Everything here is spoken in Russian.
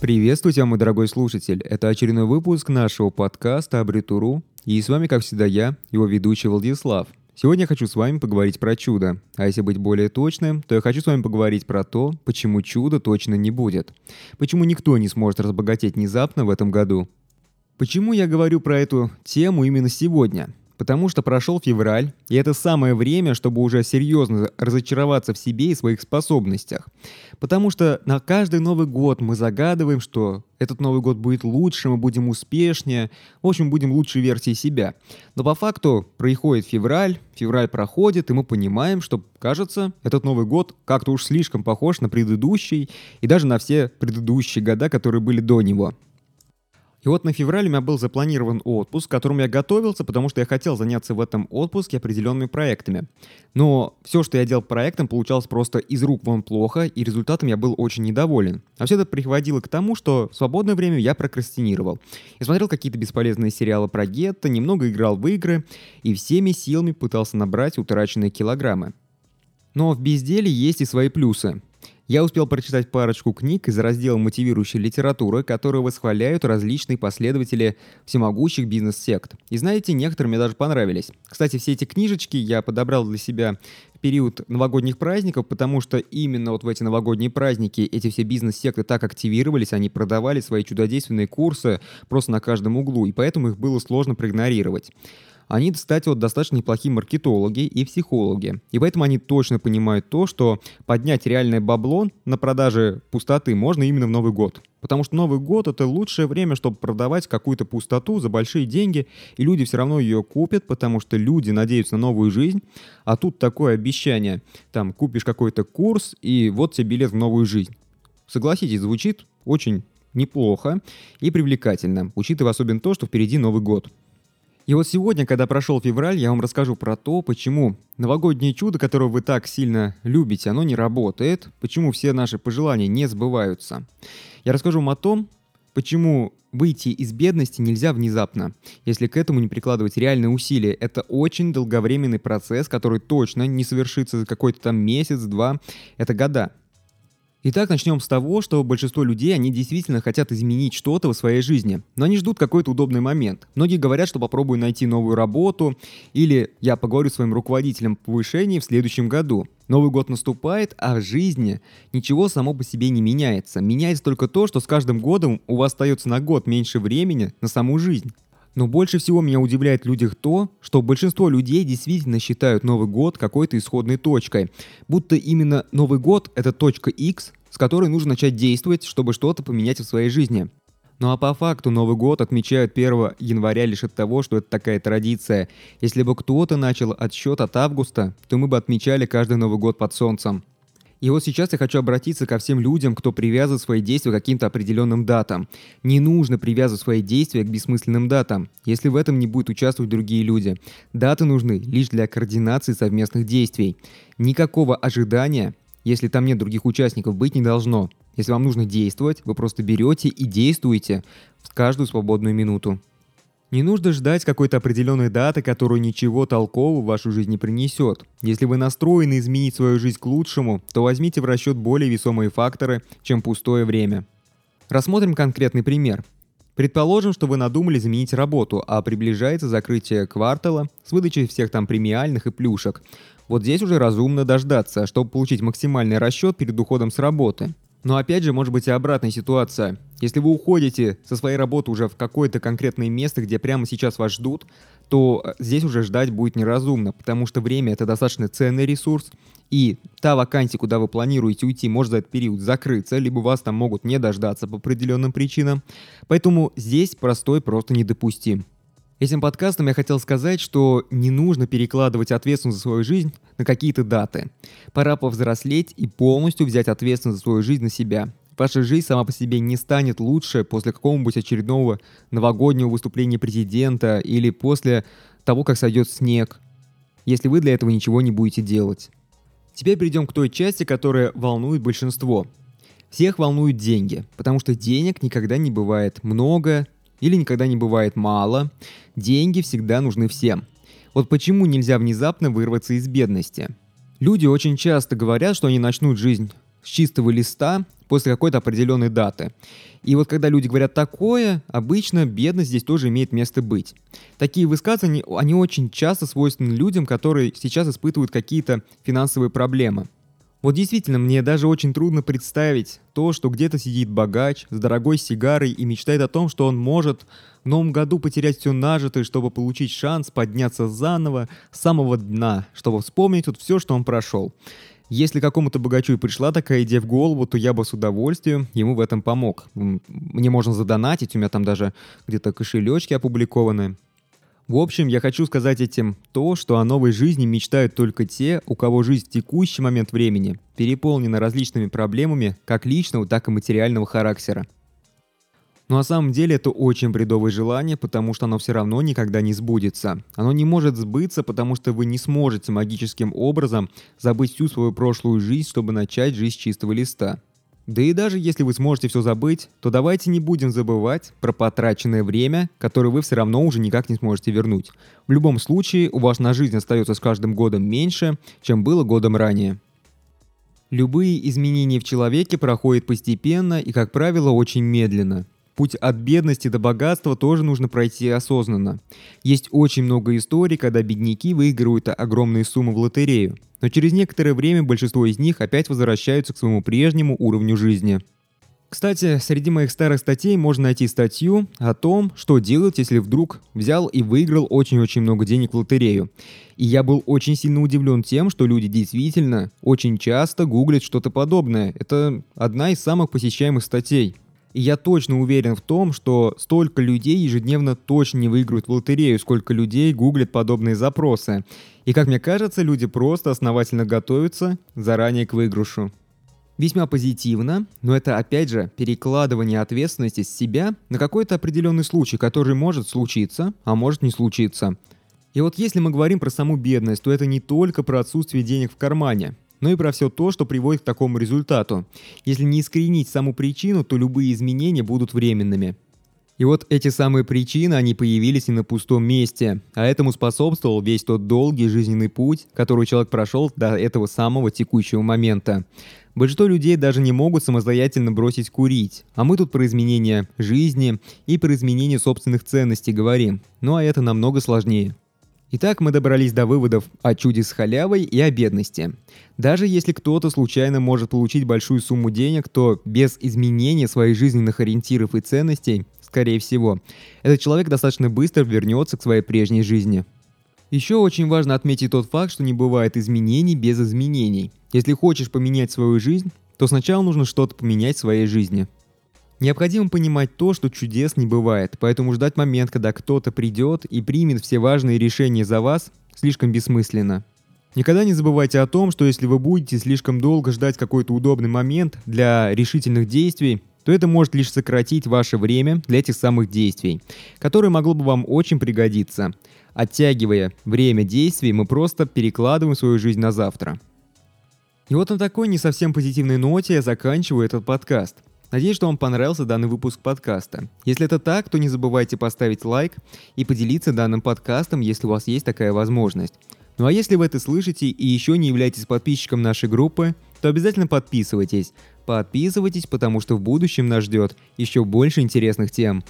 Приветствую тебя, мой дорогой слушатель. Это очередной выпуск нашего подкаста Абритуру. И с вами, как всегда, я, его ведущий Владислав. Сегодня я хочу с вами поговорить про чудо. А если быть более точным, то я хочу с вами поговорить про то, почему чуда точно не будет. Почему никто не сможет разбогатеть внезапно в этом году. Почему я говорю про эту тему именно сегодня? Потому что прошел февраль, и это самое время, чтобы уже серьезно разочароваться в себе и своих способностях. Потому что на каждый Новый год мы загадываем, что этот Новый год будет лучше, мы будем успешнее, в общем, будем лучшей версией себя. Но по факту происходит февраль, февраль проходит, и мы понимаем, что, кажется, этот Новый год как-то уж слишком похож на предыдущий и даже на все предыдущие года, которые были до него. И вот на февраль у меня был запланирован отпуск, к которому я готовился, потому что я хотел заняться в этом отпуске определенными проектами. Но все, что я делал проектом, получалось просто из рук вон плохо, и результатом я был очень недоволен. А все это приводило к тому, что в свободное время я прокрастинировал. Я смотрел какие-то бесполезные сериалы про гетто, немного играл в игры, и всеми силами пытался набрать утраченные килограммы. Но в безделии есть и свои плюсы. Я успел прочитать парочку книг из раздела мотивирующей литературы, которые восхваляют различные последователи всемогущих бизнес-сект. И знаете, некоторые мне даже понравились. Кстати, все эти книжечки я подобрал для себя в период новогодних праздников, потому что именно вот в эти новогодние праздники эти все бизнес-секты так активировались, они продавали свои чудодейственные курсы просто на каждом углу, и поэтому их было сложно проигнорировать. Они, кстати, вот достаточно неплохие маркетологи и психологи. И поэтому они точно понимают то, что поднять реальное бабло на продаже пустоты можно именно в Новый год. Потому что Новый год — это лучшее время, чтобы продавать какую-то пустоту за большие деньги, и люди все равно ее купят, потому что люди надеются на новую жизнь, а тут такое обещание, там, купишь какой-то курс, и вот тебе билет в новую жизнь. Согласитесь, звучит очень неплохо и привлекательно, учитывая особенно то, что впереди Новый год. И вот сегодня, когда прошел февраль, я вам расскажу про то, почему новогоднее чудо, которое вы так сильно любите, оно не работает, почему все наши пожелания не сбываются. Я расскажу вам о том, почему выйти из бедности нельзя внезапно, если к этому не прикладывать реальные усилия. Это очень долговременный процесс, который точно не совершится за какой-то там месяц-два, это года. Итак, начнем с того, что большинство людей, они действительно хотят изменить что-то в своей жизни, но они ждут какой-то удобный момент. Многие говорят, что попробую найти новую работу, или я поговорю с своим руководителем по повышению в следующем году. Новый год наступает, а в жизни ничего само по себе не меняется. Меняется только то, что с каждым годом у вас остается на год меньше времени на саму жизнь. Но больше всего меня удивляет в людях то, что большинство людей действительно считают Новый год какой-то исходной точкой. Будто именно Новый год — это точка X, с которой нужно начать действовать, чтобы что-то поменять в своей жизни. Ну а по факту Новый год отмечают 1 января лишь от того, что это такая традиция. Если бы кто-то начал отсчет от августа, то мы бы отмечали каждый Новый год под солнцем. И вот сейчас я хочу обратиться ко всем людям, кто привязывает свои действия к каким-то определенным датам. Не нужно привязывать свои действия к бессмысленным датам, если в этом не будут участвовать другие люди. Даты нужны лишь для координации совместных действий. Никакого ожидания, если там нет других участников, быть не должно. Если вам нужно действовать, вы просто берете и действуете в каждую свободную минуту. Не нужно ждать какой-то определенной даты, которую ничего толкового в вашу жизнь не принесет. Если вы настроены изменить свою жизнь к лучшему, то возьмите в расчет более весомые факторы, чем пустое время. Рассмотрим конкретный пример. Предположим, что вы надумали изменить работу, а приближается закрытие квартала с выдачей всех там премиальных и плюшек. Вот здесь уже разумно дождаться, чтобы получить максимальный расчет перед уходом с работы. Но опять же, может быть и обратная ситуация. Если вы уходите со своей работы уже в какое-то конкретное место, где прямо сейчас вас ждут, то э, здесь уже ждать будет неразумно, потому что время это достаточно ценный ресурс, и та вакансия, куда вы планируете уйти, может за этот период закрыться, либо вас там могут не дождаться по определенным причинам. Поэтому здесь простой просто недопустим. Этим подкастом я хотел сказать, что не нужно перекладывать ответственность за свою жизнь на какие-то даты. Пора повзрослеть и полностью взять ответственность за свою жизнь на себя. Ваша жизнь сама по себе не станет лучше после какого-нибудь очередного новогоднего выступления президента или после того, как сойдет снег, если вы для этого ничего не будете делать. Теперь перейдем к той части, которая волнует большинство. Всех волнуют деньги, потому что денег никогда не бывает много или никогда не бывает мало. Деньги всегда нужны всем. Вот почему нельзя внезапно вырваться из бедности. Люди очень часто говорят, что они начнут жизнь с чистого листа, после какой-то определенной даты. И вот когда люди говорят такое, обычно бедность здесь тоже имеет место быть. Такие высказывания, они очень часто свойственны людям, которые сейчас испытывают какие-то финансовые проблемы. Вот действительно, мне даже очень трудно представить то, что где-то сидит богач с дорогой сигарой и мечтает о том, что он может в новом году потерять все нажитое, чтобы получить шанс подняться заново с самого дна, чтобы вспомнить тут все, что он прошел. Если какому-то богачу и пришла такая идея в голову, то я бы с удовольствием ему в этом помог. Мне можно задонатить, у меня там даже где-то кошелечки опубликованы. В общем, я хочу сказать этим то, что о новой жизни мечтают только те, у кого жизнь в текущий момент времени переполнена различными проблемами как личного, так и материального характера. Но на самом деле это очень бредовое желание, потому что оно все равно никогда не сбудется. Оно не может сбыться, потому что вы не сможете магическим образом забыть всю свою прошлую жизнь, чтобы начать жизнь с чистого листа. Да и даже если вы сможете все забыть, то давайте не будем забывать про потраченное время, которое вы все равно уже никак не сможете вернуть. В любом случае, у вас на жизнь остается с каждым годом меньше, чем было годом ранее. Любые изменения в человеке проходят постепенно и, как правило, очень медленно. Путь от бедности до богатства тоже нужно пройти осознанно. Есть очень много историй, когда бедняки выигрывают огромные суммы в лотерею, но через некоторое время большинство из них опять возвращаются к своему прежнему уровню жизни. Кстати, среди моих старых статей можно найти статью о том, что делать, если вдруг взял и выиграл очень-очень много денег в лотерею. И я был очень сильно удивлен тем, что люди действительно очень часто гуглят что-то подобное. Это одна из самых посещаемых статей. И я точно уверен в том, что столько людей ежедневно точно не выиграют в лотерею, сколько людей гуглят подобные запросы. И как мне кажется, люди просто основательно готовятся заранее к выигрышу. Весьма позитивно, но это опять же перекладывание ответственности с себя на какой-то определенный случай, который может случиться, а может не случиться. И вот если мы говорим про саму бедность, то это не только про отсутствие денег в кармане но и про все то, что приводит к такому результату. Если не искоренить саму причину, то любые изменения будут временными. И вот эти самые причины, они появились не на пустом месте, а этому способствовал весь тот долгий жизненный путь, который человек прошел до этого самого текущего момента. Большинство людей даже не могут самостоятельно бросить курить, а мы тут про изменение жизни и про изменение собственных ценностей говорим, ну а это намного сложнее. Итак, мы добрались до выводов о чуде с халявой и о бедности. Даже если кто-то случайно может получить большую сумму денег, то без изменения своих жизненных ориентиров и ценностей, скорее всего, этот человек достаточно быстро вернется к своей прежней жизни. Еще очень важно отметить тот факт, что не бывает изменений без изменений. Если хочешь поменять свою жизнь, то сначала нужно что-то поменять в своей жизни – Необходимо понимать то, что чудес не бывает, поэтому ждать момент, когда кто-то придет и примет все важные решения за вас, слишком бессмысленно. Никогда не забывайте о том, что если вы будете слишком долго ждать какой-то удобный момент для решительных действий, то это может лишь сократить ваше время для этих самых действий, которое могло бы вам очень пригодиться. Оттягивая время действий, мы просто перекладываем свою жизнь на завтра. И вот на такой не совсем позитивной ноте я заканчиваю этот подкаст. Надеюсь, что вам понравился данный выпуск подкаста. Если это так, то не забывайте поставить лайк и поделиться данным подкастом, если у вас есть такая возможность. Ну а если вы это слышите и еще не являетесь подписчиком нашей группы, то обязательно подписывайтесь. Подписывайтесь, потому что в будущем нас ждет еще больше интересных тем.